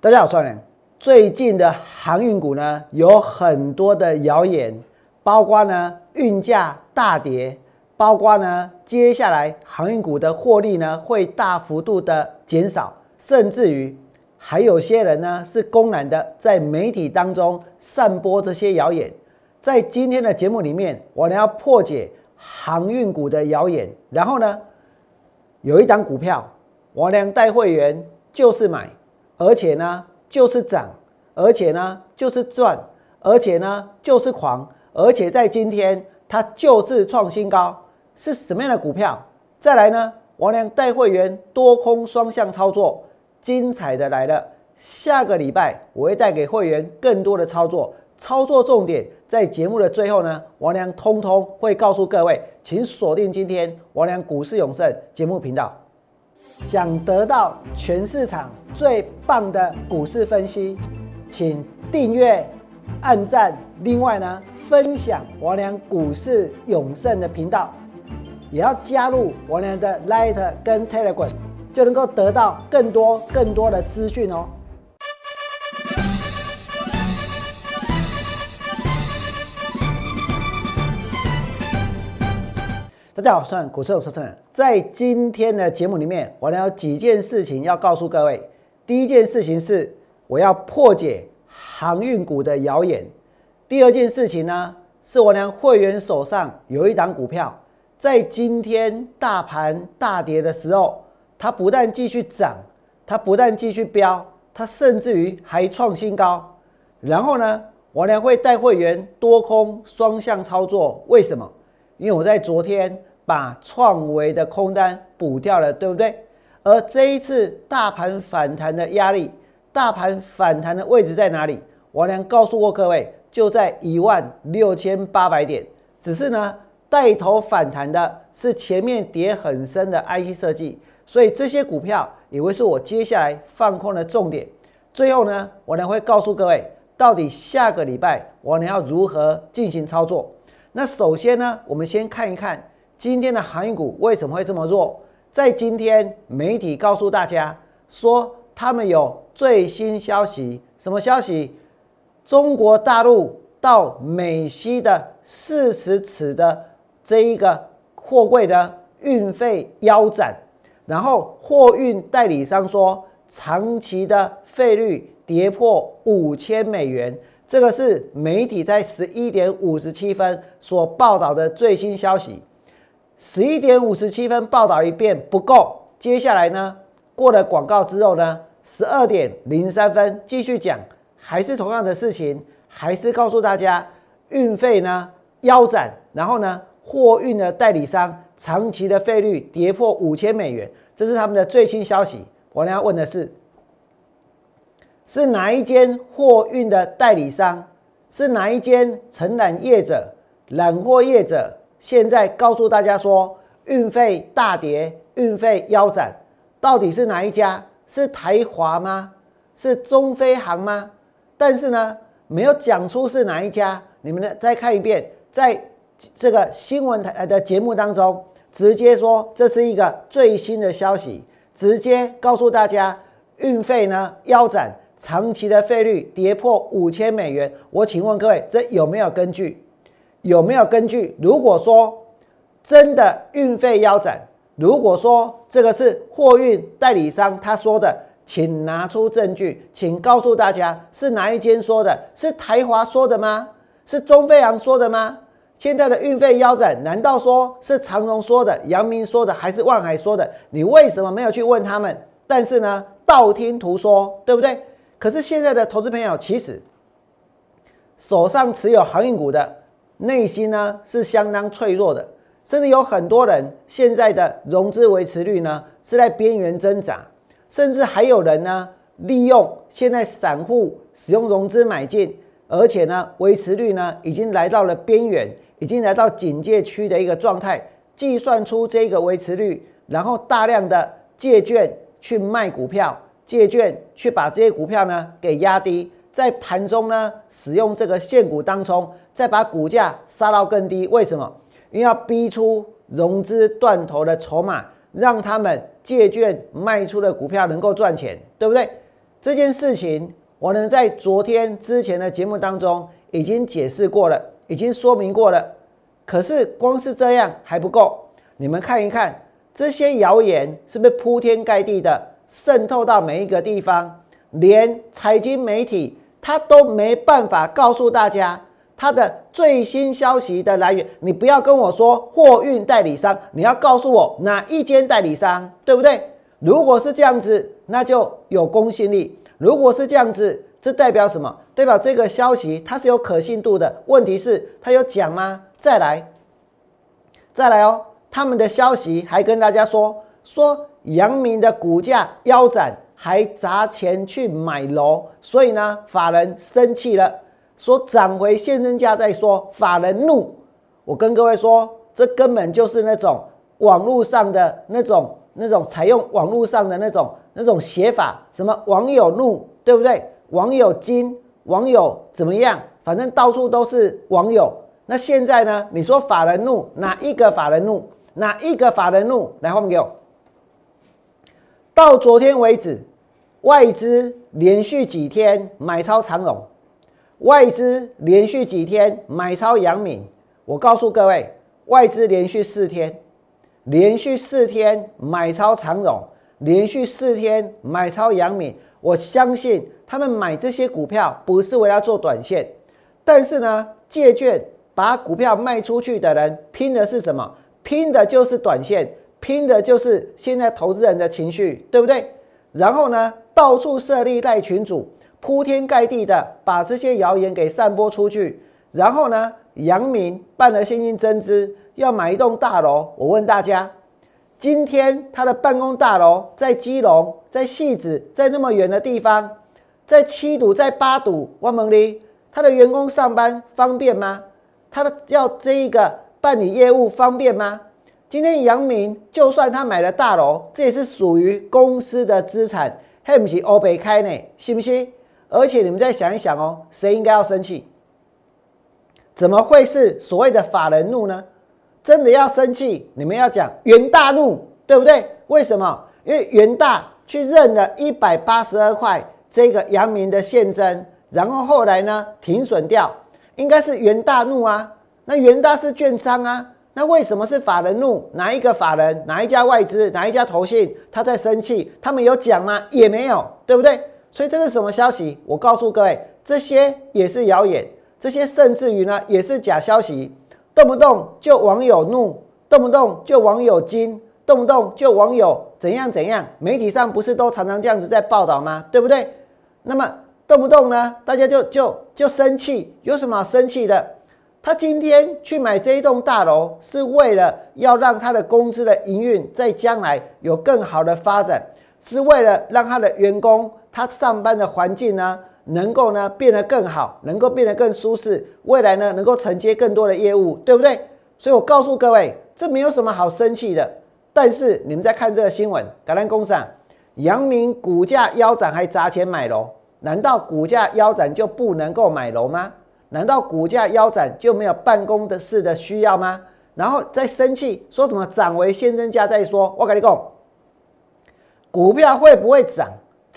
大家好，双人。最近的航运股呢，有很多的谣言，包括呢运价大跌，包括呢接下来航运股的获利呢会大幅度的减少，甚至于还有些人呢是公然的在媒体当中散播这些谣言。在今天的节目里面，我呢要破解航运股的谣言，然后呢有一档股票，我俩带会员就是买，而且呢。就是涨，而且呢就是赚，而且呢就是狂，而且在今天它就是创新高，是什么样的股票？再来呢，王良带会员多空双向操作，精彩的来了。下个礼拜我会带给会员更多的操作，操作重点在节目的最后呢，王良通通会告诉各位，请锁定今天王良股市永胜节目频道。想得到全市场最棒的股市分析，请订阅、按赞。另外呢，分享王良股市永胜的频道，也要加入王良的 Light 跟 Telegram，就能够得到更多更多的资讯哦。大家好，我是股市有车车人。在今天的节目里面，我有几件事情要告诉各位。第一件事情是，我要破解航运股的谣言。第二件事情呢，是我俩会员手上有一档股票，在今天大盘大跌的时候，它不但继续涨，它不但继续飙，它甚至于还创新高。然后呢，我俩会带会员多空双向操作。为什么？因为我在昨天。把创维的空单补掉了，对不对？而这一次大盘反弹的压力，大盘反弹的位置在哪里？王良告诉过各位，就在一万六千八百点。只是呢，带头反弹的是前面跌很深的 IC 设计，所以这些股票也会是我接下来放空的重点。最后呢，我呢会告诉各位，到底下个礼拜我呢要如何进行操作。那首先呢，我们先看一看。今天的航运股为什么会这么弱？在今天媒体告诉大家说，他们有最新消息，什么消息？中国大陆到美西的四十尺的这一个货柜的运费腰斩，然后货运代理商说，长期的费率跌破五千美元。这个是媒体在十一点五十七分所报道的最新消息。十一点五十七分报道一遍不够，接下来呢？过了广告之后呢？十二点零三分继续讲，还是同样的事情，还是告诉大家运费呢腰斩，然后呢货运的代理商长期的费率跌破五千美元，这是他们的最新消息。我要问的是，是哪一间货运的代理商？是哪一间承揽业者、揽货业者？现在告诉大家说，运费大跌，运费腰斩，到底是哪一家？是台华吗？是中飞航吗？但是呢，没有讲出是哪一家。你们呢，再看一遍，在这个新闻台的节目当中，直接说这是一个最新的消息，直接告诉大家，运费呢腰斩，长期的费率跌破五千美元。我请问各位，这有没有根据？有没有根据？如果说真的运费腰斩，如果说这个是货运代理商他说的，请拿出证据，请告诉大家是哪一间说的？是台华说的吗？是中飞扬说的吗？现在的运费腰斩，难道说是长荣说的、阳明说的，还是万海说的？你为什么没有去问他们？但是呢，道听途说，对不对？可是现在的投资朋友其实手上持有航运股的。内心呢是相当脆弱的，甚至有很多人现在的融资维持率呢是在边缘挣扎，甚至还有人呢利用现在散户使用融资买进，而且呢维持率呢已经来到了边缘，已经来到警戒区的一个状态，计算出这个维持率，然后大量的借券去卖股票，借券去把这些股票呢给压低，在盘中呢使用这个现股当中。再把股价杀到更低，为什么？因为要逼出融资断头的筹码，让他们借券卖出的股票能够赚钱，对不对？这件事情，我呢在昨天之前的节目当中已经解释过了，已经说明过了。可是光是这样还不够，你们看一看这些谣言是不是铺天盖地的渗透到每一个地方，连财经媒体他都没办法告诉大家他的最新消息的来源。你不要跟我说货运代理商，你要告诉我哪一间代理商，对不对？如果是这样子，那就有公信力。如果是这样子，这代表什么？代表这个消息它是有可信度的。问题是，它有讲吗？再来，再来哦！他们的消息还跟大家说，说阳明的股价腰斩，还砸钱去买楼，所以呢，法人生气了，说涨回现身价再说。法人怒，我跟各位说，这根本就是那种网络上的那种。那种采用网络上的那种那种写法，什么网友怒，对不对？网友惊，网友怎么样？反正到处都是网友。那现在呢？你说法人怒，哪一个法人怒？哪一个法人怒？来，换给我。到昨天为止，外资连续几天买超长荣，外资连续几天买超阳明。我告诉各位，外资连续四天。连续四天买超长荣，连续四天买超阳明，我相信他们买这些股票不是为了做短线，但是呢，借券把股票卖出去的人拼的是什么？拼的就是短线，拼的就是现在投资人的情绪，对不对？然后呢，到处设立赖群主，铺天盖地的把这些谣言给散播出去，然后呢，阳明办了现金增资。要买一栋大楼，我问大家，今天他的办公大楼在基隆，在戏子，在那么远的地方，在七堵，在八堵，万蒙里，他的员工上班方便吗？他的要这一个办理业务方便吗？今天杨明就算他买了大楼，这也是属于公司的资产，还不是欧北开呢，信不信？而且你们再想一想哦，谁应该要生气？怎么会是所谓的法人怒呢？真的要生气，你们要讲元大怒，对不对？为什么？因为元大去认了一百八十二块这个阳明的现增，然后后来呢停损掉，应该是元大怒啊。那元大是券商啊，那为什么是法人怒？哪一个法人？哪一家外资？哪一家投信？他在生气？他们有讲吗？也没有，对不对？所以这是什么消息？我告诉各位，这些也是谣言，这些甚至于呢也是假消息。动不动就网友怒，动不动就网友惊，动不动就网友怎样怎样，媒体上不是都常常这样子在报道吗？对不对？那么动不动呢，大家就就就生气，有什么好生气的？他今天去买这一栋大楼，是为了要让他的公司的营运在将来有更好的发展，是为了让他的员工他上班的环境呢？能够呢变得更好，能够变得更舒适，未来呢能够承接更多的业务，对不对？所以我告诉各位，这没有什么好生气的。但是你们在看这个新闻，橄榄工厂，阳明股价腰斩还砸钱买楼，难道股价腰斩就不能够买楼吗？难道股价腰斩就没有办公的事的需要吗？然后再生气说什么涨为先增价再说，我跟你讲，股票会不会涨，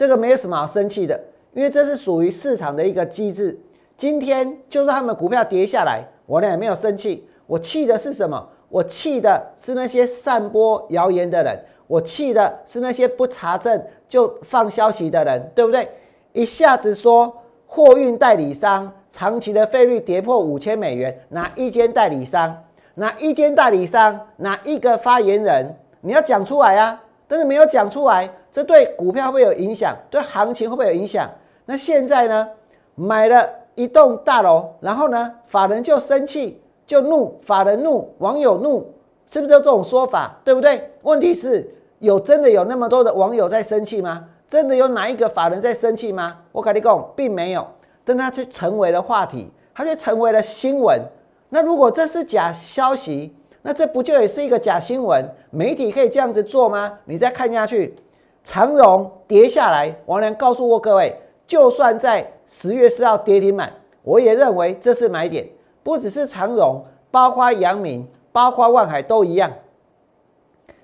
这个没有什么好生气的。因为这是属于市场的一个机制。今天就算他们股票跌下来，我呢也没有生气。我气的是什么？我气的是那些散播谣言的人，我气的是那些不查证就放消息的人，对不对？一下子说货运代理商长期的费率跌破五千美元，哪一间代理商？哪一间代理商？哪一个发言人？你要讲出来啊！但是没有讲出来，这对股票会有影响，对行情会不会有影响？那现在呢？买了一栋大楼，然后呢，法人就生气，就怒，法人怒，网友怒，是不是就这种说法？对不对？问题是有真的有那么多的网友在生气吗？真的有哪一个法人在生气吗？我跟你讲，并没有，但他却成为了话题，他却成为了新闻。那如果这是假消息，那这不就也是一个假新闻？媒体可以这样子做吗？你再看下去，长荣跌下来，王良告诉过各位。就算在十月四号跌停板，我也认为这是买点，不只是长荣，包括阳明，包括万海都一样。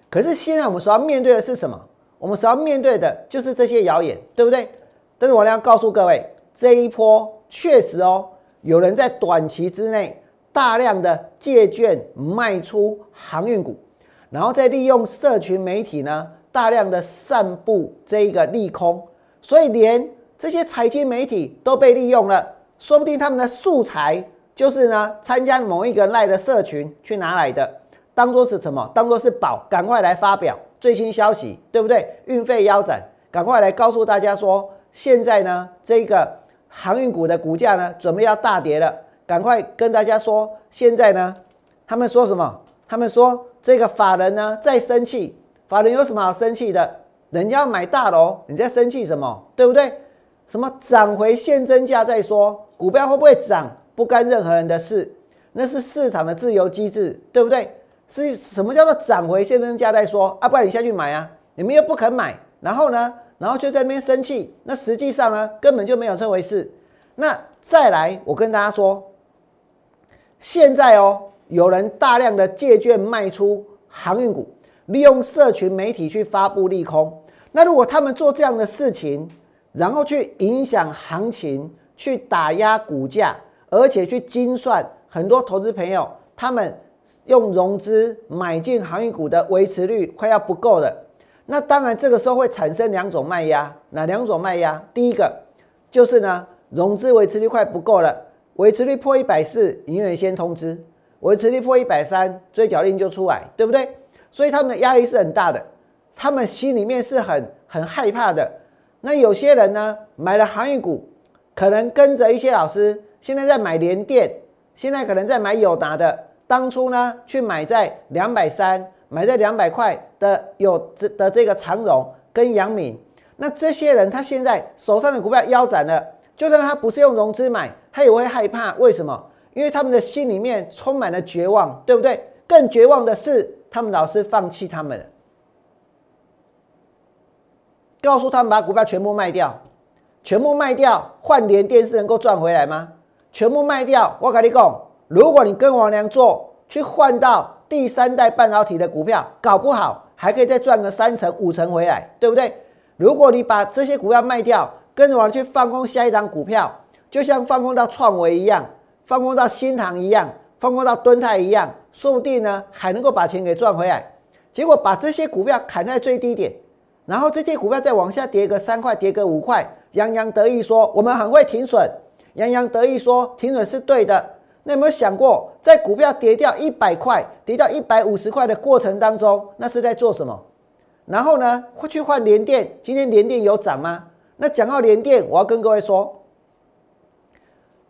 可是现在我们所要面对的是什么？我们所要面对的就是这些谣言，对不对？但是我要告诉各位，这一波确实哦，有人在短期之内大量的借券卖出航运股，然后再利用社群媒体呢，大量的散布这一个利空，所以连这些财经媒体都被利用了，说不定他们的素材就是呢，参加某一个赖的社群去拿来的，当做是什么？当做是宝，赶快来发表最新消息，对不对？运费腰斩，赶快来告诉大家说。现在呢，这个航运股的股价呢，准备要大跌了。赶快跟大家说，现在呢，他们说什么？他们说这个法人呢在生气。法人有什么好生气的？人家要买大楼，你在生气什么？对不对？什么涨回现真价再说，股票会不会涨不干任何人的事，那是市场的自由机制，对不对？是什么叫做涨回现真价再说？啊，不然你下去买啊，你们又不肯买，然后呢？然后就在那边生气，那实际上呢，根本就没有这回事。那再来，我跟大家说，现在哦，有人大量的借券卖出航运股，利用社群媒体去发布利空。那如果他们做这样的事情，然后去影响行情，去打压股价，而且去精算很多投资朋友，他们用融资买进航运股的维持率快要不够了。那当然，这个时候会产生两种卖压，哪两种卖压？第一个就是呢，融资维持率快不够了，维持率破一百四，营业员先通知；维持率破一百三，追缴令就出来，对不对？所以他们的压力是很大的，他们心里面是很很害怕的。那有些人呢，买了航运股，可能跟着一些老师，现在在买联电，现在可能在买友达的，当初呢去买在两百三。买在两百块的有这的这个长荣跟阳明，那这些人他现在手上的股票腰斩了，就算他不是用融资买，他也会害怕。为什么？因为他们的心里面充满了绝望，对不对？更绝望的是，他们老师放弃他们了，告诉他们把股票全部卖掉，全部卖掉换连电视能够赚回来吗？全部卖掉，我跟你讲，如果你跟王良做去换到。第三代半导体的股票搞不好还可以再赚个三成五成回来，对不对？如果你把这些股票卖掉，跟着我去放空下一档股票，就像放空到创维一样，放空到新塘一样，放空到敦泰一样，说不定呢还能够把钱给赚回来。结果把这些股票砍在最低点，然后这些股票再往下跌个三块，跌个五块，洋洋得意说我们很会停损，洋洋得意说停损是对的。那有没有想过，在股票跌掉一百块、跌到一百五十块的过程当中，那是在做什么？然后呢，会去换联电？今天联电有涨吗？那讲到联电，我要跟各位说，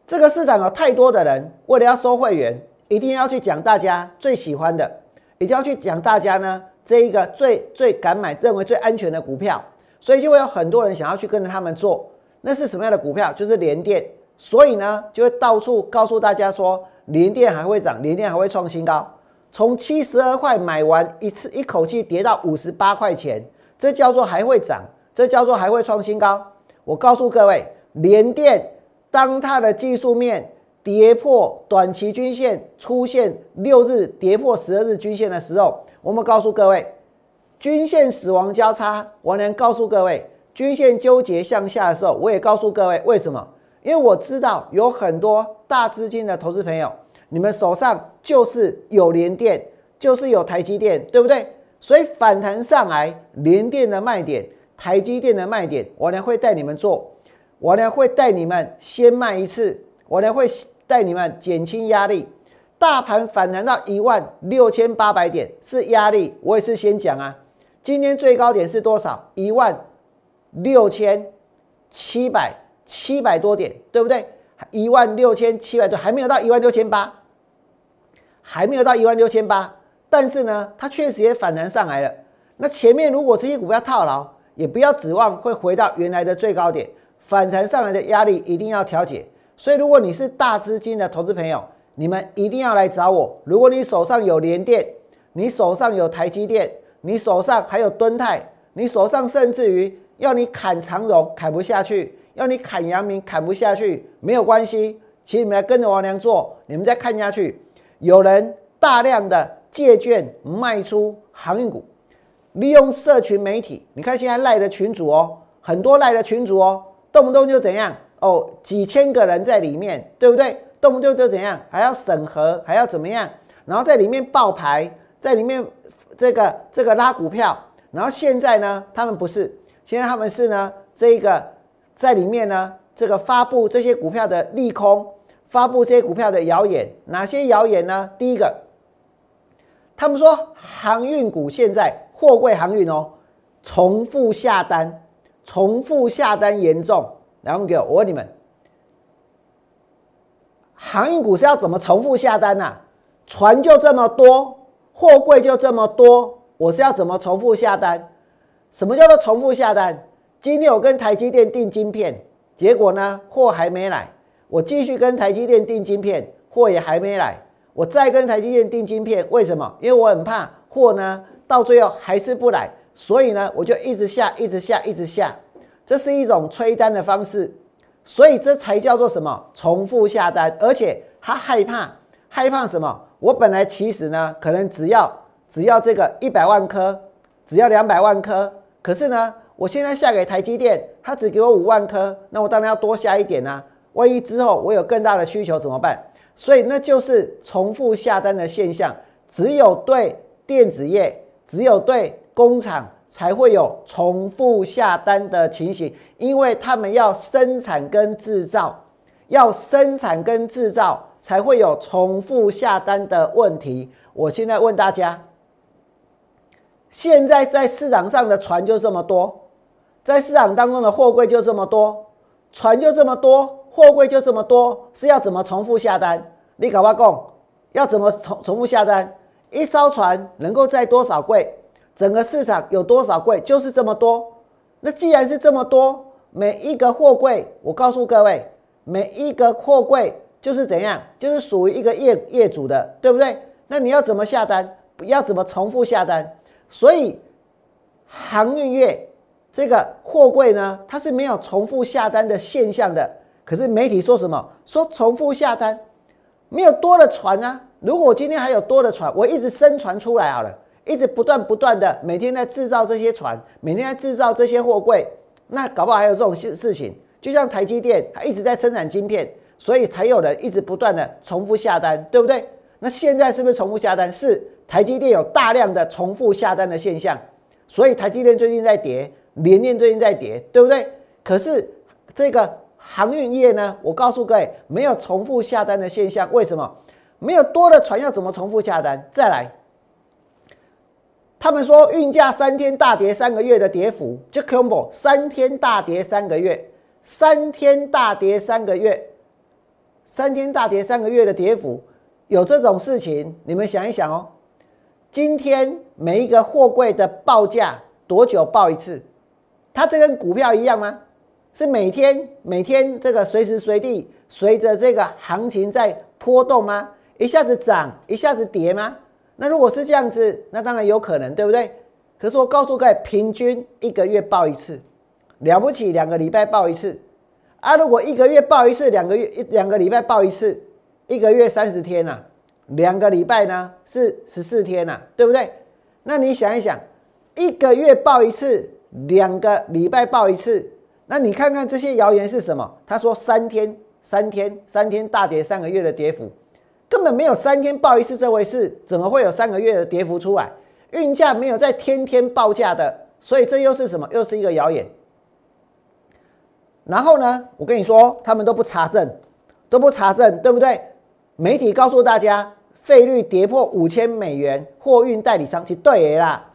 这个市场有太多的人为了要收会员，一定要去讲大家最喜欢的，一定要去讲大家呢这一个最最敢买、认为最安全的股票，所以就会有很多人想要去跟着他们做。那是什么样的股票？就是联电。所以呢，就会到处告诉大家说，联电还会涨，联电还会创新高。从七十二块买完一次，一口气跌到五十八块钱，这叫做还会涨，这叫做还会创新高。我告诉各位，联电当它的技术面跌破短期均线，出现六日跌破十二日均线的时候，我们告诉各位，均线死亡交叉。我能告诉各位，均线纠结向下的时候，我也告诉各位为什么。因为我知道有很多大资金的投资朋友，你们手上就是有联电，就是有台积电，对不对？所以反弹上来，联电的卖点，台积电的卖点，我呢会带你们做，我呢会带你们先卖一次，我呢会带你们减轻压力。大盘反弹到一万六千八百点是压力，我也是先讲啊。今天最高点是多少？一万六千七百。七百多点，对不对？一万六千七百多，还没有到一万六千八，还没有到一万六千八。但是呢，它确实也反弹上来了。那前面如果这些股票套牢，也不要指望会回到原来的最高点。反弹上来的压力一定要调节。所以，如果你是大资金的投资朋友，你们一定要来找我。如果你手上有联电，你手上有台积电，你手上还有敦泰，你手上甚至于要你砍长荣砍不下去。要你砍阳明砍不下去没有关系，请你们来跟着王良做。你们再看下去，有人大量的借券卖出航运股，利用社群媒体。你看现在赖的群主哦，很多赖的群主哦，动不动就怎样哦，几千个人在里面，对不对？动不动就怎样，还要审核，还要怎么样？然后在里面爆牌，在里面这个这个拉股票。然后现在呢，他们不是，现在他们是呢，这个在里面呢，这个发布这些股票的利空，发布这些股票的谣言。哪些谣言呢？第一个，他们说航运股现在货柜航运哦，重复下单，重复下单严重。然后给我，我问你们。航运股是要怎么重复下单呐？船就这么多，货柜就这么多，我是要怎么重复下单？什么叫做重复下单？今天我跟台积电订晶片，结果呢，货还没来，我继续跟台积电订晶片，货也还没来，我再跟台积电订晶片，为什么？因为我很怕货呢到最后还是不来，所以呢，我就一直下，一直下，一直下，这是一种催单的方式。所以这才叫做什么？重复下单，而且他害怕，害怕什么？我本来其实呢，可能只要只要这个一百万颗，只要两百万颗，可是呢，我现在下给台积电，他只给我五万颗，那我当然要多下一点呐。万一之后我有更大的需求怎么办？所以那就是重复下单的现象，只有对电子业，只有对工厂。才会有重复下单的情形，因为他们要生产跟制造，要生产跟制造才会有重复下单的问题。我现在问大家，现在在市场上的船就这么多，在市场当中的货柜就这么多，船就这么多，货柜就这么多，是要怎么重复下单？你搞不讲，要怎么重重复下单？一艘船能够载多少柜？整个市场有多少柜？就是这么多。那既然是这么多，每一个货柜，我告诉各位，每一个货柜就是怎样？就是属于一个业业主的，对不对？那你要怎么下单？要怎么重复下单？所以航运业这个货柜呢，它是没有重复下单的现象的。可是媒体说什么？说重复下单，没有多的船啊。如果我今天还有多的船，我一直生船出来好了。一直不断不断的每天在制造这些船，每天在制造这些货柜，那搞不好还有这种事事情。就像台积电，它一直在生产晶片，所以才有人一直不断的重复下单，对不对？那现在是不是重复下单？是台积电有大量的重复下单的现象，所以台积电最近在跌，联电最近在跌，对不对？可是这个航运业呢，我告诉各位，没有重复下单的现象，为什么？没有多的船要怎么重复下单？再来。他们说运价三天大跌三个月的跌幅，就 combo 三天大跌三个月，三天大跌三个月，三天大跌三个月的跌幅，有这种事情，你们想一想哦。今天每一个货柜的报价多久报一次？它这跟股票一样吗？是每天每天这个随时随地随着这个行情在波动吗？一下子涨，一下子跌吗？那如果是这样子，那当然有可能，对不对？可是我告诉各位，平均一个月报一次，了不起两个礼拜报一次啊！如果一个月报一次，两个月一两个礼拜报一次，一个月三十天呐，两个礼拜呢是十四天呐，对不对？那你想一想，一个月报一次，两个礼拜报一次，那你看看这些谣言是什么？他说三天、三天、三天大跌三个月的跌幅。根本没有三天报一次这回事，怎么会有三个月的跌幅出来？运价没有在天天报价的，所以这又是什么？又是一个谣言。然后呢，我跟你说，他们都不查证，都不查证，对不对？媒体告诉大家，费率跌破五千美元，货运代理商是对的啦，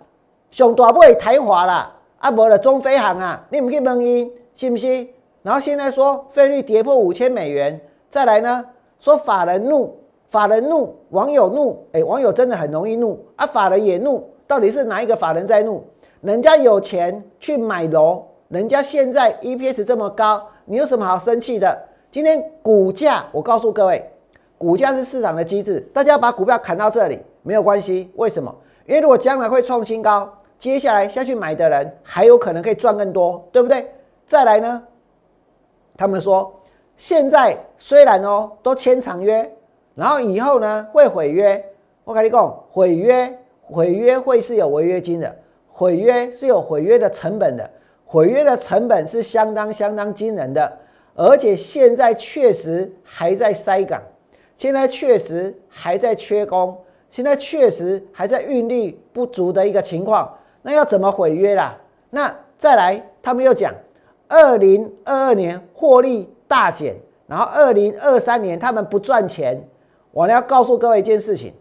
上大不台华啦，啊无了中飞航啊，你们去问因，信不信？然后现在说费率跌破五千美元，再来呢，说法人怒。法人怒，网友怒，哎，网友真的很容易怒啊！法人也怒，到底是哪一个法人在怒？人家有钱去买楼，人家现在 EPS 这么高，你有什么好生气的？今天股价，我告诉各位，股价是市场的机制，大家把股票砍到这里没有关系，为什么？因为如果将来会创新高，接下来下去买的人还有可能可以赚更多，对不对？再来呢，他们说现在虽然哦都签长约。然后以后呢会毁约，我跟你讲，毁约毁约会是有违约金的，毁约是有毁约的成本的，毁约的成本是相当相当惊人的，而且现在确实还在塞港，现在确实还在缺工，现在确实还在运力不足的一个情况。那要怎么毁约啦？那再来，他们又讲，二零二二年获利大减，然后二零二三年他们不赚钱。我要告诉各位一件事情，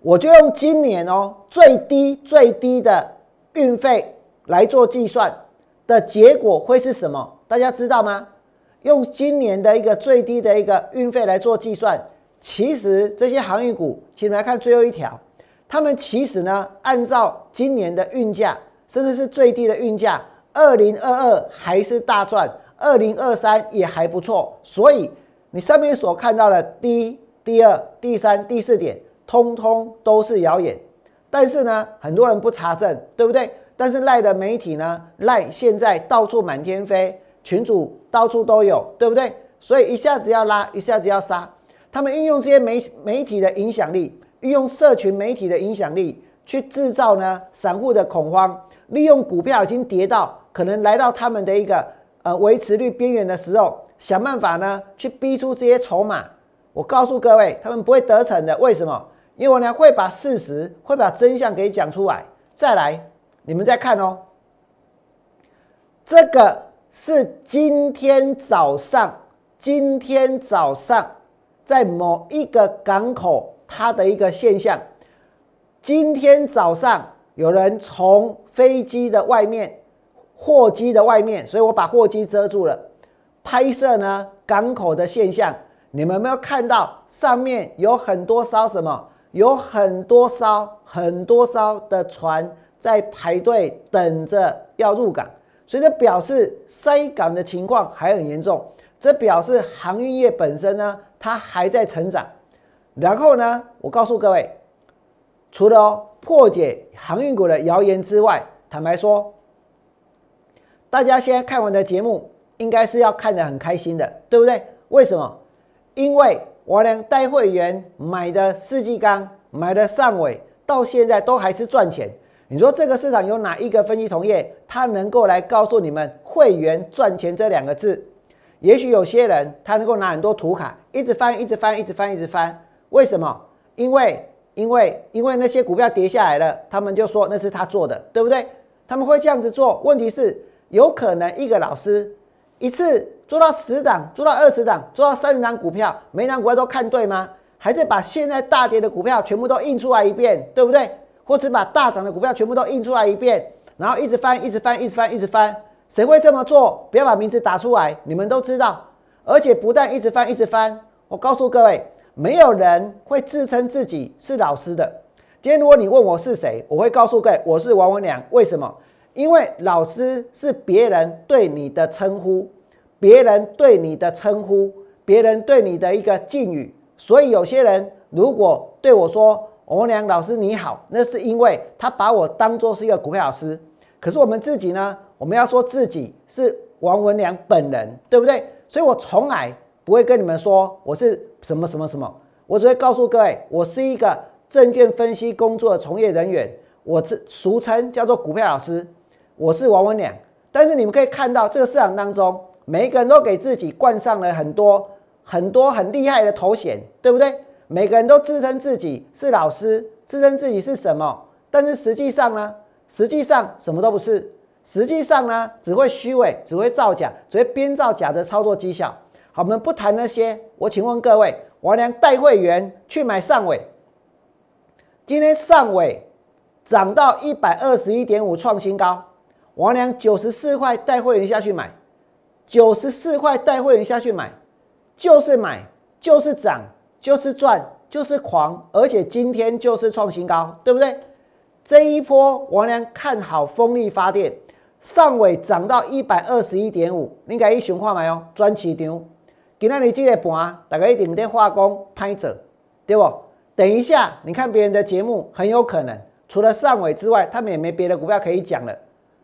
我就用今年哦最低最低的运费来做计算的结果会是什么？大家知道吗？用今年的一个最低的一个运费来做计算，其实这些航运股，请你们来看最后一条，他们其实呢，按照今年的运价，甚至是最低的运价，二零二二还是大赚，二零二三也还不错，所以。你上面所看到的第一、第二、第三、第四点，通通都是谣言。但是呢，很多人不查证，对不对？但是赖的媒体呢，赖现在到处满天飞，群主到处都有，对不对？所以一下子要拉，一下子要杀。他们运用这些媒媒体的影响力，运用社群媒体的影响力，去制造呢散户的恐慌，利用股票已经跌到可能来到他们的一个呃维持率边缘的时候。想办法呢，去逼出这些筹码。我告诉各位，他们不会得逞的。为什么？因为我呢会把事实、会把真相给讲出来。再来，你们再看哦。这个是今天早上，今天早上在某一个港口它的一个现象。今天早上有人从飞机的外面、货机的外面，所以我把货机遮住了。拍摄呢港口的现象，你们有没有看到上面有很多艘什么？有很多艘很多艘的船在排队等着要入港，所以这表示塞港的情况还很严重。这表示航运业本身呢，它还在成长。然后呢，我告诉各位，除了破解航运股的谣言之外，坦白说，大家现在看完的节目。应该是要看得很开心的，对不对？为什么？因为我连带会员买的世纪钢、买的上尾，到现在都还是赚钱。你说这个市场有哪一个分析同业，他能够来告诉你们会员赚钱这两个字？也许有些人他能够拿很多图卡，一直翻，一直翻，一直翻，一直翻。为什么？因为，因为，因为那些股票跌下来了，他们就说那是他做的，对不对？他们会这样子做。问题是，有可能一个老师。一次做到十档，做到二十档，做到三十档股票，每档股票都看对吗？还是把现在大跌的股票全部都印出来一遍，对不对？或者把大涨的股票全部都印出来一遍，然后一直翻，一直翻，一直翻，一直翻。谁会这么做？不要把名字打出来，你们都知道。而且不但一直翻，一直翻，我告诉各位，没有人会自称自己是老师的。今天如果你问我是谁，我会告诉各位，我是王文良。为什么？因为老师是别人对你的称呼，别人对你的称呼，别人对你的一个敬语，所以有些人如果对我说“王良老师你好”，那是因为他把我当做是一个股票老师。可是我们自己呢，我们要说自己是王文良本人，对不对？所以我从来不会跟你们说我是什么什么什么，我只会告诉各位，我是一个证券分析工作的从业人员，我是俗称叫做股票老师。我是王文良，但是你们可以看到这个市场当中，每一个人都给自己冠上了很多很多很厉害的头衔，对不对？每个人都自称自己是老师，自称自己是什么？但是实际上呢？实际上什么都不是。实际上呢，只会虚伪，只会造假，只会编造假的操作绩效。好，我们不谈那些。我请问各位，王良带会员去买上尾，今天上尾涨到一百二十一点五，创新高。王良九十四块带会员下去买，九十四块带会员下去买，就是买，就是涨，就是赚，就是狂，而且今天就是创新高，对不对？这一波王良看好风力发电，上尾涨到一百二十一点五，你该一熊看没有？专市场，今天你这个盘，大概一定在化工拍者，对不？等一下，你看别人的节目，很有可能除了上尾之外，他们也没别的股票可以讲了。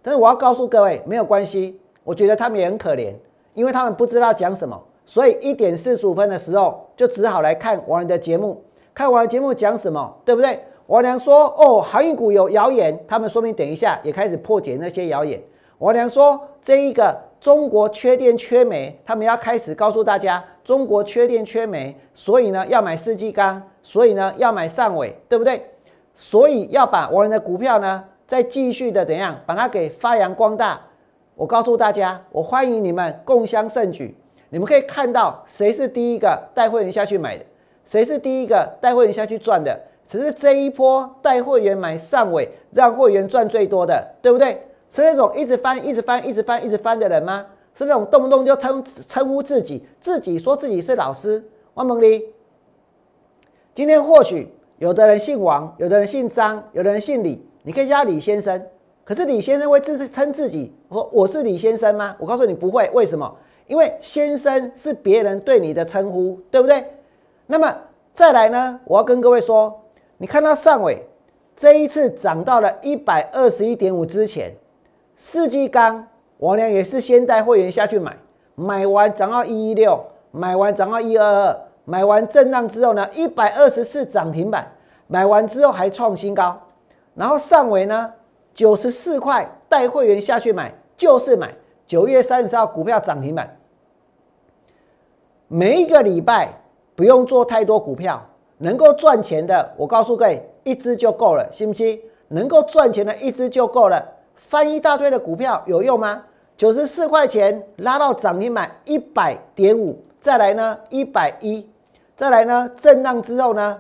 但是我要告诉各位，没有关系。我觉得他们也很可怜，因为他们不知道讲什么，所以一点四十五分的时候就只好来看我的节目，看我的节目讲什么，对不对？王良说哦，航运股有谣言，他们说明等一下也开始破解那些谣言。王良说这一个中国缺电缺煤，他们要开始告诉大家中国缺电缺煤，所以呢要买世纪钢，所以呢要买上尾，对不对？所以要把我们的股票呢再继续的怎样把它给发扬光大。我告诉大家，我欢迎你们共襄盛举。你们可以看到谁是第一个带会员下去买的，谁是第一个带会员下去赚的，谁是这一波带会员买上尾，让会员赚最多的，对不对？是那种一直翻、一直翻、一直翻、一直翻的人吗？是那种动不动就称称呼自己，自己说自己是老师？王蒙离，今天或许有的人姓王，有的人姓张，有的人姓李，你可以叫李先生。可是李先生会自称自己，我我是李先生吗？我告诉你不会，为什么？因为先生是别人对你的称呼，对不对？那么再来呢？我要跟各位说，你看到上尾这一次涨到了一百二十一点五之前，世纪钢王良也是先带会员下去买，买完涨到一一六，买完涨到一二二，买完震荡之后呢，一百二十四涨停板，买完之后还创新高，然后上尾呢？九十四块带会员下去买，就是买九月三十号股票涨停板。每一个礼拜不用做太多股票，能够赚钱的，我告诉各位，一只就够了，信不信？能够赚钱的一只就够了。翻一大堆的股票有用吗？九十四块钱拉到涨停板一百点五，再来呢一百一，再来呢震荡之后呢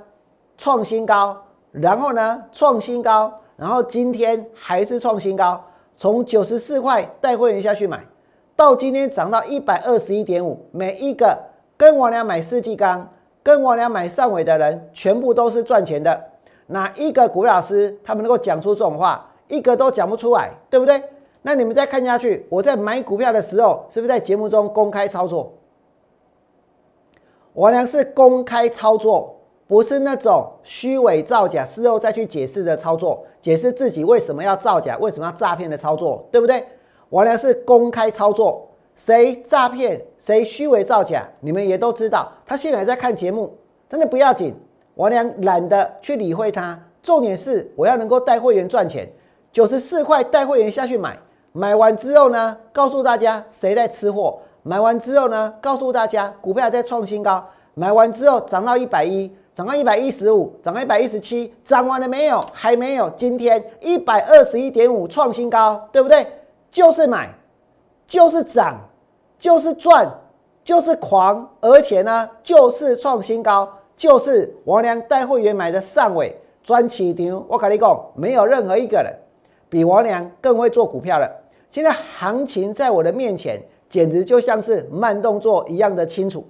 创新高，然后呢创新高。然后今天还是创新高，从九十四块带会员下去买，到今天涨到一百二十一点五。每一个跟我俩买世纪钢、跟我俩买上尾的人，全部都是赚钱的。哪一个股老师他们能够讲出这种话？一个都讲不出来，对不对？那你们再看下去，我在买股票的时候，是不是在节目中公开操作？我俩是公开操作。不是那种虚伪造假，事后再去解释的操作，解释自己为什么要造假，为什么要诈骗的操作，对不对？王良是公开操作，谁诈骗，谁虚伪造假，你们也都知道。他现在在看节目，真的不要紧，王良懒得去理会他。重点是我要能够带会员赚钱，九十四块带会员下去买，买完之后呢，告诉大家谁在吃货，买完之后呢，告诉大家股票在创新高，买完之后涨到一百一。涨到一百一十五，涨到一百一十七，涨完了没有？还没有。今天一百二十一点五创新高，对不对？就是买，就是涨，就是赚，就是狂，而且呢，就是创新高，就是王良带会员买的上尾专起牛。我跟你讲，没有任何一个人比王良更会做股票了。现在行情在我的面前，简直就像是慢动作一样的清楚。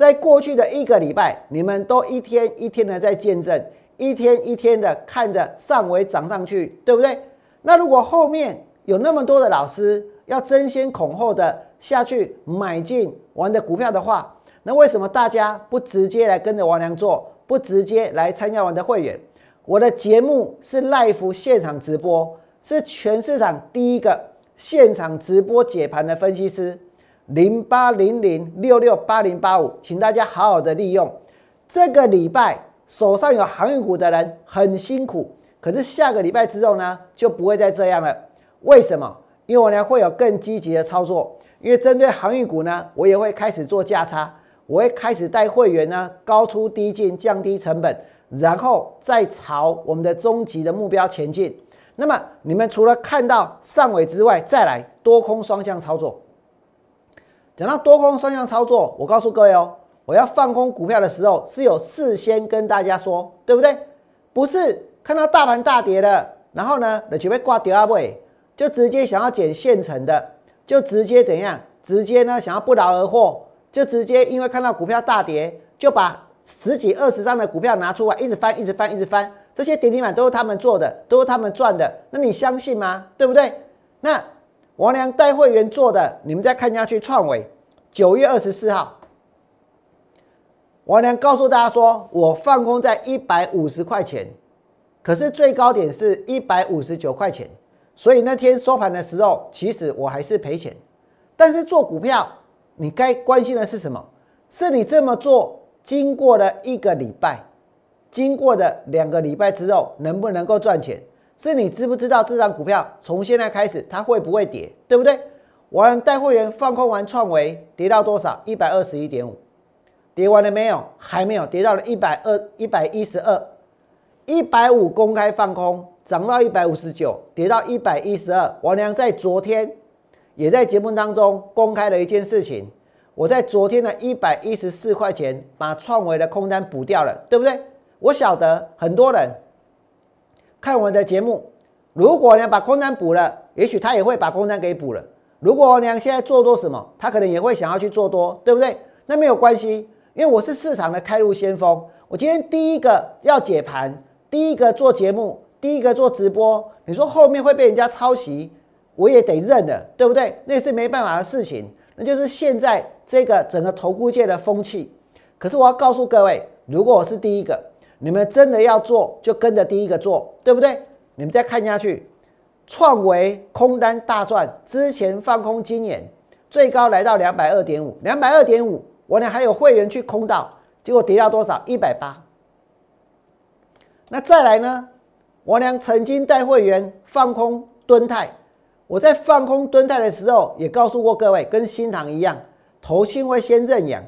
在过去的一个礼拜，你们都一天一天的在见证，一天一天的看着上尾涨上去，对不对？那如果后面有那么多的老师要争先恐后的下去买进玩的股票的话，那为什么大家不直接来跟着王良做，不直接来参加玩的会员？我的节目是 live 现场直播，是全市场第一个现场直播解盘的分析师。零八零零六六八零八五，请大家好好的利用。这个礼拜手上有航运股的人很辛苦，可是下个礼拜之后呢，就不会再这样了。为什么？因为我呢会有更积极的操作。因为针对航运股呢，我也会开始做价差，我会开始带会员呢高出低进，降低成本，然后再朝我们的终极的目标前进。那么你们除了看到上尾之外，再来多空双向操作。讲到多空双向操作，我告诉各位哦，我要放空股票的时候是有事先跟大家说，对不对？不是看到大盘大跌了，然后呢，就准备挂掉啊位，就直接想要捡现成的，就直接怎样？直接呢想要不劳而获，就直接因为看到股票大跌，就把十几二十张的股票拿出来，一直翻，一直翻，一直翻，这些跌停板都是他们做的，都是他们赚的，那你相信吗？对不对？那。王良带会员做的，你们再看下去。创维九月二十四号，王良告诉大家说，我放空在一百五十块钱，可是最高点是一百五十九块钱，所以那天收盘的时候，其实我还是赔钱。但是做股票，你该关心的是什么？是你这么做经过了一个礼拜，经过的两个礼拜之后能不能够赚钱，是你知不知道这张股票从现在开始它会不会跌，对不对？我让带会员放空完创维跌到多少？一百二十一点五，跌完了没有？还没有，跌到了一百二一百一十二，一百五公开放空，涨到一百五十九，跌到一百一十二。王良在昨天也在节目当中公开了一件事情，我在昨天的一百一十四块钱把创维的空单补掉了，对不对？我晓得很多人看我的节目，如果呢把空单补了，也许他也会把空单给补了。如果王良现在做多什么，他可能也会想要去做多，对不对？那没有关系，因为我是市场的开路先锋。我今天第一个要解盘，第一个做节目，第一个做直播。你说后面会被人家抄袭，我也得认的，对不对？那是没办法的事情，那就是现在这个整个投顾界的风气。可是我要告诉各位，如果我是第一个，你们真的要做，就跟着第一个做，对不对？你们再看下去。创维空单大赚，之前放空今年最高来到两百二点五，两百二点五，我呢还有会员去空到，结果跌到多少？一百八。那再来呢？我娘曾经带会员放空敦泰，我在放空敦泰的时候也告诉过各位，跟新塘一样，头先会先认养，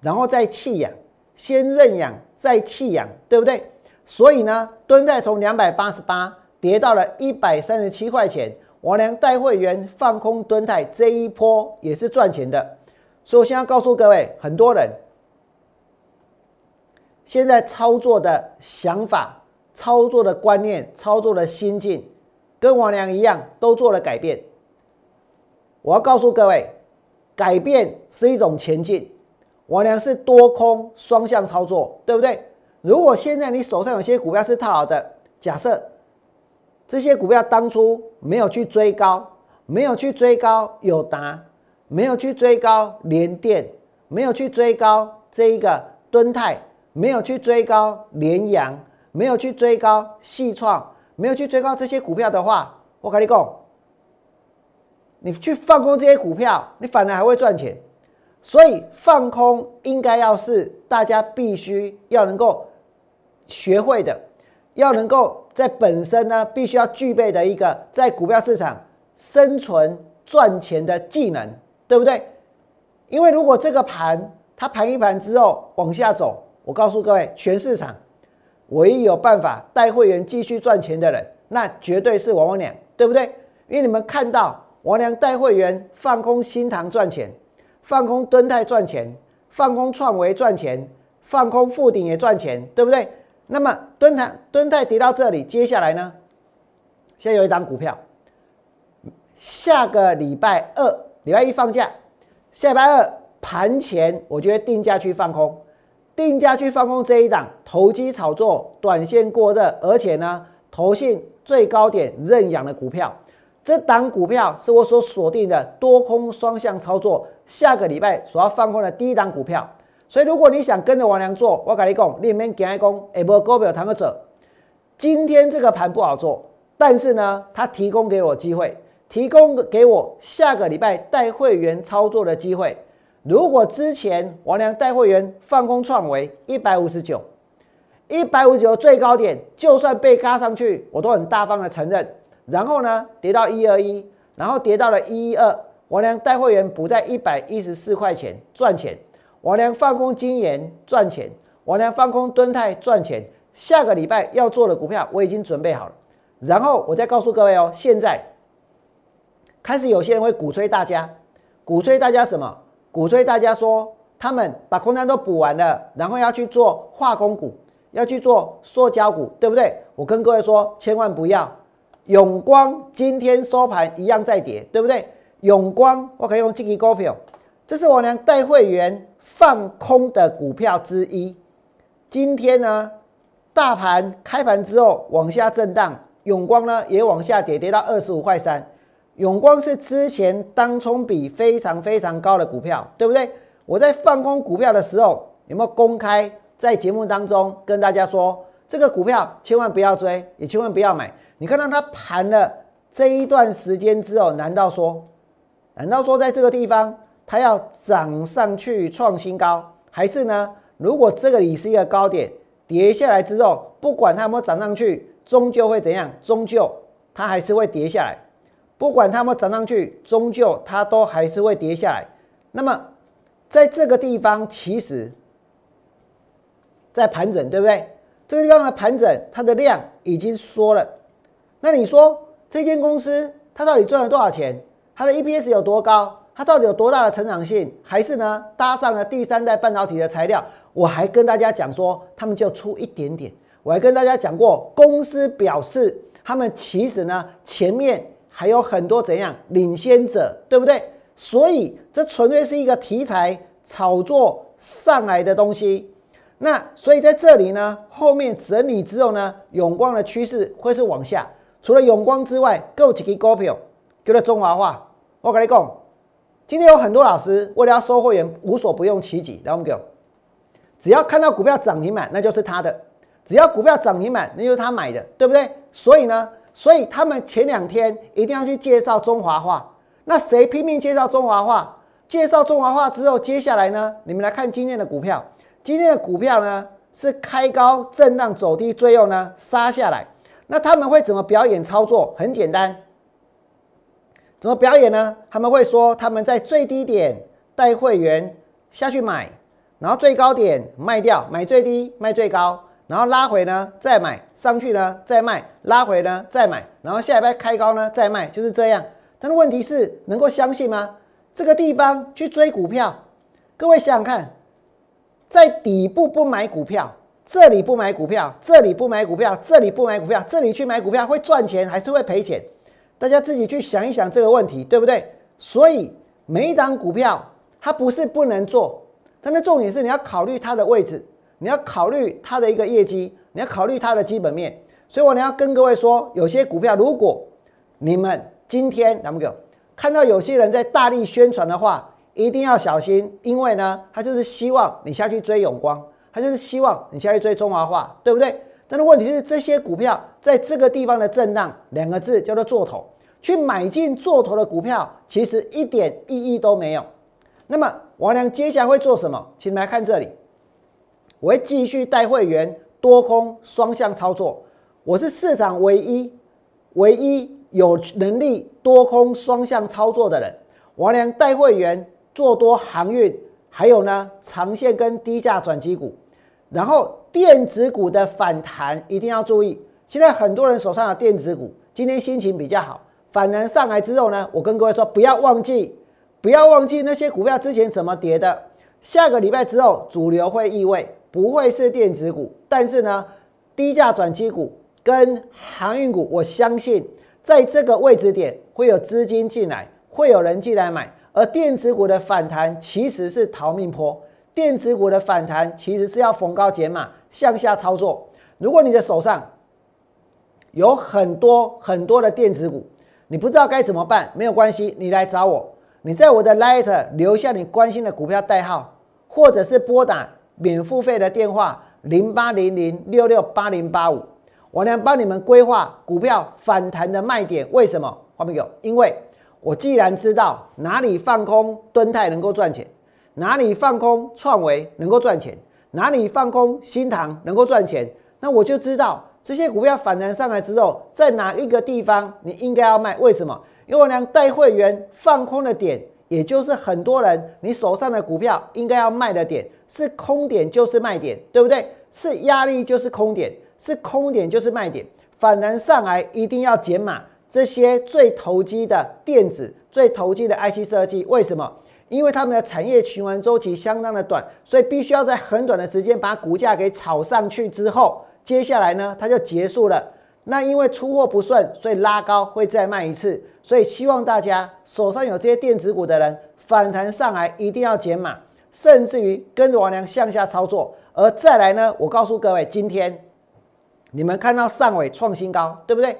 然后再弃养，先认养在弃养，对不对？所以呢，敦泰从两百八十八。跌到了一百三十七块钱，王良带会员放空蹲泰这一波也是赚钱的，所以我现在告诉各位，很多人现在操作的想法、操作的观念、操作的心境，跟王良一样都做了改变。我要告诉各位，改变是一种前进。王良是多空双向操作，对不对？如果现在你手上有些股票是套好的，假设。这些股票当初没有去追高，没有去追高友达，没有去追高联电，没有去追高这一个敦泰，没有去追高联阳，没有去追高细创，没有去追高这些股票的话，我跟你讲，你去放空这些股票，你反而还会赚钱。所以放空应该要是大家必须要能够学会的。要能够在本身呢，必须要具备的一个在股票市场生存赚钱的技能，对不对？因为如果这个盘它盘一盘之后往下走，我告诉各位，全市场唯一有办法带会员继续赚钱的人，那绝对是王王娘，对不对？因为你们看到王娘带会员放空新塘赚钱，放空敦泰赚钱，放空创维赚钱，放空富鼎也赚钱，对不对？那么敦泰敦泰跌到这里，接下来呢？现在有一档股票，下个礼拜二礼拜一放假，下礼拜二盘前，我觉得定价去放空，定价去放空这一档投机炒作、短线过热，而且呢，投信最高点认养的股票，这档股票是我所锁定的多空双向操作，下个礼拜所要放空的第一档股票。所以，如果你想跟着王良做，我跟你讲，你免惊讲，下波股票谈个走。今天这个盘不好做，但是呢，它提供给我机会，提供给我下个礼拜带会员操作的机会。如果之前王良带会员放空创维一百五十九，一百五十九最高点，就算被嘎上去，我都很大方的承认。然后呢，跌到一二一，然后跌到了一一二，王良带会员补在一百一十四块钱赚钱。王良放空金研赚钱，王良放空敦泰赚钱。下个礼拜要做的股票我已经准备好了，然后我再告诉各位哦，现在开始有些人会鼓吹大家，鼓吹大家什么？鼓吹大家说他们把空单都补完了，然后要去做化工股，要去做塑胶股，对不对？我跟各位说，千万不要。永光今天收盘一样在跌，对不对？永光我可以用这个股票，这是我娘带会员。放空的股票之一，今天呢，大盘开盘之后往下震荡，永光呢也往下跌，跌到二十五块三。永光是之前当冲比非常非常高的股票，对不对？我在放空股票的时候，有没有公开在节目当中跟大家说，这个股票千万不要追，也千万不要买。你看到它盘了这一段时间之后，难道说，难道说在这个地方？它要涨上去创新高，还是呢？如果这个也是一个高点，跌下来之后，不管它有没有涨上去，终究会怎样？终究它还是会跌下来。不管它有没有涨上去，终究它都还是会跌下来。那么在这个地方，其实在盘整，对不对？这个地方的盘整，它的量已经缩了。那你说这间公司它到底赚了多少钱？它的 EPS 有多高？它到底有多大的成长性？还是呢搭上了第三代半导体的材料？我还跟大家讲说，他们就出一点点。我还跟大家讲过，公司表示他们其实呢前面还有很多怎样领先者，对不对？所以这纯粹是一个题材炒作上来的东西。那所以在这里呢，后面整理之后呢，永光的趋势会是往下。除了永光之外，够几个股票叫做中华化。我跟你讲，今天有很多老师为了要收会员，无所不用其极。来，我们给，只要看到股票涨停板，那就是他的；只要股票涨停板，那就是他买的，对不对？所以呢，所以他们前两天一定要去介绍中华化。那谁拼命介绍中华化？介绍中华化之后，接下来呢，你们来看今天的股票。今天的股票呢，是开高震荡走低，最后呢杀下来。那他们会怎么表演操作？很简单。怎么表演呢？他们会说他们在最低点带会员下去买，然后最高点卖掉，买最低卖最高，然后拉回呢再买上去呢再卖，拉回呢再买，然后下一波开高呢再卖，就是这样。但是问题是能够相信吗？这个地方去追股票，各位想想看，在底部不买股票，这里不买股票，这里不买股票，这里不买股票，这里去买股票会赚钱还是会赔钱？大家自己去想一想这个问题，对不对？所以每一档股票它不是不能做，但是重点是你要考虑它的位置，你要考虑它的一个业绩，你要考虑它的基本面。所以我呢要跟各位说，有些股票如果你们今天咱们有看到有些人在大力宣传的话，一定要小心，因为呢他就是希望你下去追永光，他就是希望你下去追中华化，对不对？但是问题是，这些股票在这个地方的震荡，两个字叫做做头。去买进做头的股票，其实一点意义都没有。那么王良接下来会做什么？请来看这里，我会继续带会员多空双向操作。我是市场唯一唯一有能力多空双向操作的人。王良带会员做多航运，还有呢长线跟低价转机股，然后。电子股的反弹一定要注意。现在很多人手上的电子股，今天心情比较好，反弹上来之后呢，我跟各位说，不要忘记，不要忘记那些股票之前怎么跌的。下个礼拜之后，主流会意味不会是电子股，但是呢，低价转机股跟航运股，我相信在这个位置点会有资金进来，会有人进来买。而电子股的反弹其实是逃命坡，电子股的反弹其实是要逢高减码。向下操作。如果你的手上有很多很多的电子股，你不知道该怎么办，没有关系，你来找我。你在我的 Light 留下你关心的股票代号，或者是拨打免付费的电话零八零零六六八零八五，我能帮你们规划股票反弹的卖点。为什么？画面有，因为我既然知道哪里放空蹲泰能够赚钱，哪里放空创维能够赚钱。哪里放空新塘能够赚钱，那我就知道这些股票反弹上来之后，在哪一个地方你应该要卖？为什么？因为我俩带会员放空的点，也就是很多人你手上的股票应该要卖的点，是空点就是卖点，对不对？是压力就是空点，是空点就是卖点。反弹上来一定要减码这些最投机的电子、最投机的 IC 设计，为什么？因为他们的产业循环周期相当的短，所以必须要在很短的时间把股价给炒上去之后，接下来呢，它就结束了。那因为出货不顺，所以拉高会再卖一次。所以希望大家手上有这些电子股的人，反弹上来一定要减码，甚至于跟着王良向下操作。而再来呢，我告诉各位，今天你们看到上尾创新高，对不对？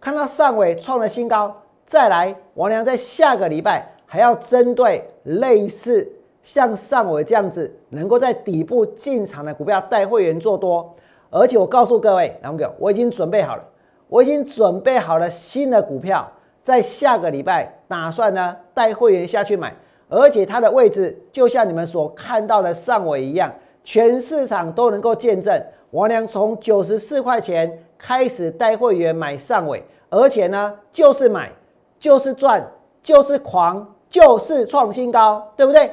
看到上尾创了新高，再来王良在下个礼拜。还要针对类似像上尾这样子，能够在底部进场的股票带会员做多，而且我告诉各位，两个我已经准备好了，我已经准备好了新的股票，在下个礼拜打算呢带会员下去买，而且它的位置就像你们所看到的上尾一样，全市场都能够见证，王良从九十四块钱开始带会员买上尾，而且呢，就是买，就是赚，就是狂，就是创新高，对不对？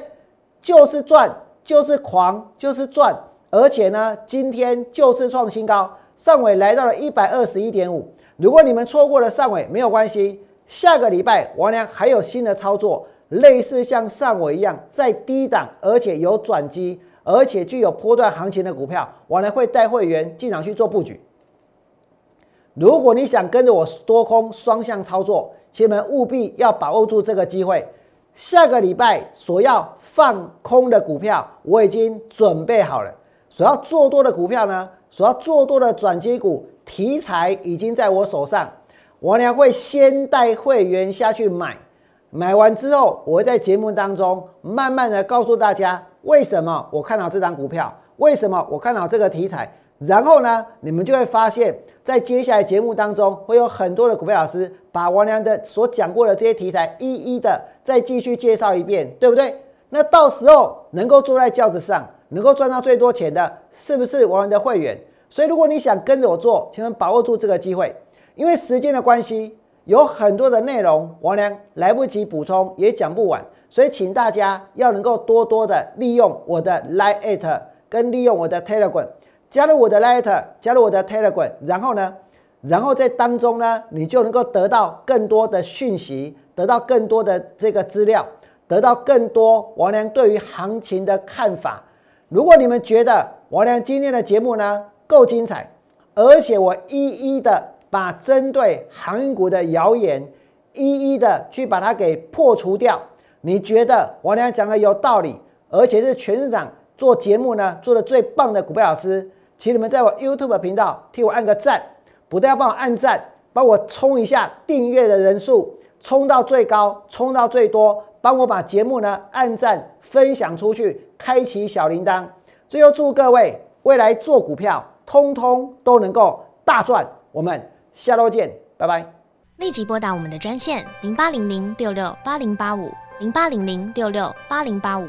就是赚，就是狂，就是赚，而且呢，今天就是创新高，上尾来到了一百二十一点五。如果你们错过了上尾，没有关系，下个礼拜王良还有新的操作，类似像上尾一样，在低档，而且有转机。而且具有波段行情的股票，我呢会带会员进场去做布局。如果你想跟着我多空双向操作，请你们务必要把握住这个机会。下个礼拜所要放空的股票，我已经准备好了；所要做多的股票呢，所要做多的转机股题材已经在我手上，我呢会先带会员下去买，买完之后，我会在节目当中慢慢的告诉大家。为什么我看好这张股票？为什么我看好这个题材？然后呢，你们就会发现，在接下来节目当中，会有很多的股票老师把王良的所讲过的这些题材一一的再继续介绍一遍，对不对？那到时候能够坐在轿子上，能够赚到最多钱的，是不是我们的会员？所以，如果你想跟着我做，请把握住这个机会，因为时间的关系，有很多的内容王良来不及补充，也讲不完。所以，请大家要能够多多的利用我的 Lite 跟利用我的 Telegram，加入我的 Lite，加入我的 Telegram，然后呢，然后在当中呢，你就能够得到更多的讯息，得到更多的这个资料，得到更多王良对于行情的看法。如果你们觉得王良今天的节目呢够精彩，而且我一一的把针对航运股的谣言，一一的去把它给破除掉。你觉得王良讲的有道理，而且是全市场做节目呢做的最棒的股票老师，请你们在我 YouTube 频道替我按个赞，不但要帮我按赞，帮我冲一下订阅的人数，冲到最高，冲到最多，帮我把节目呢按赞分享出去，开启小铃铛。最后祝各位未来做股票，通通都能够大赚。我们下周见，拜拜。立即拨打我们的专线零八零零六六八零八五。零八零零六六八零八五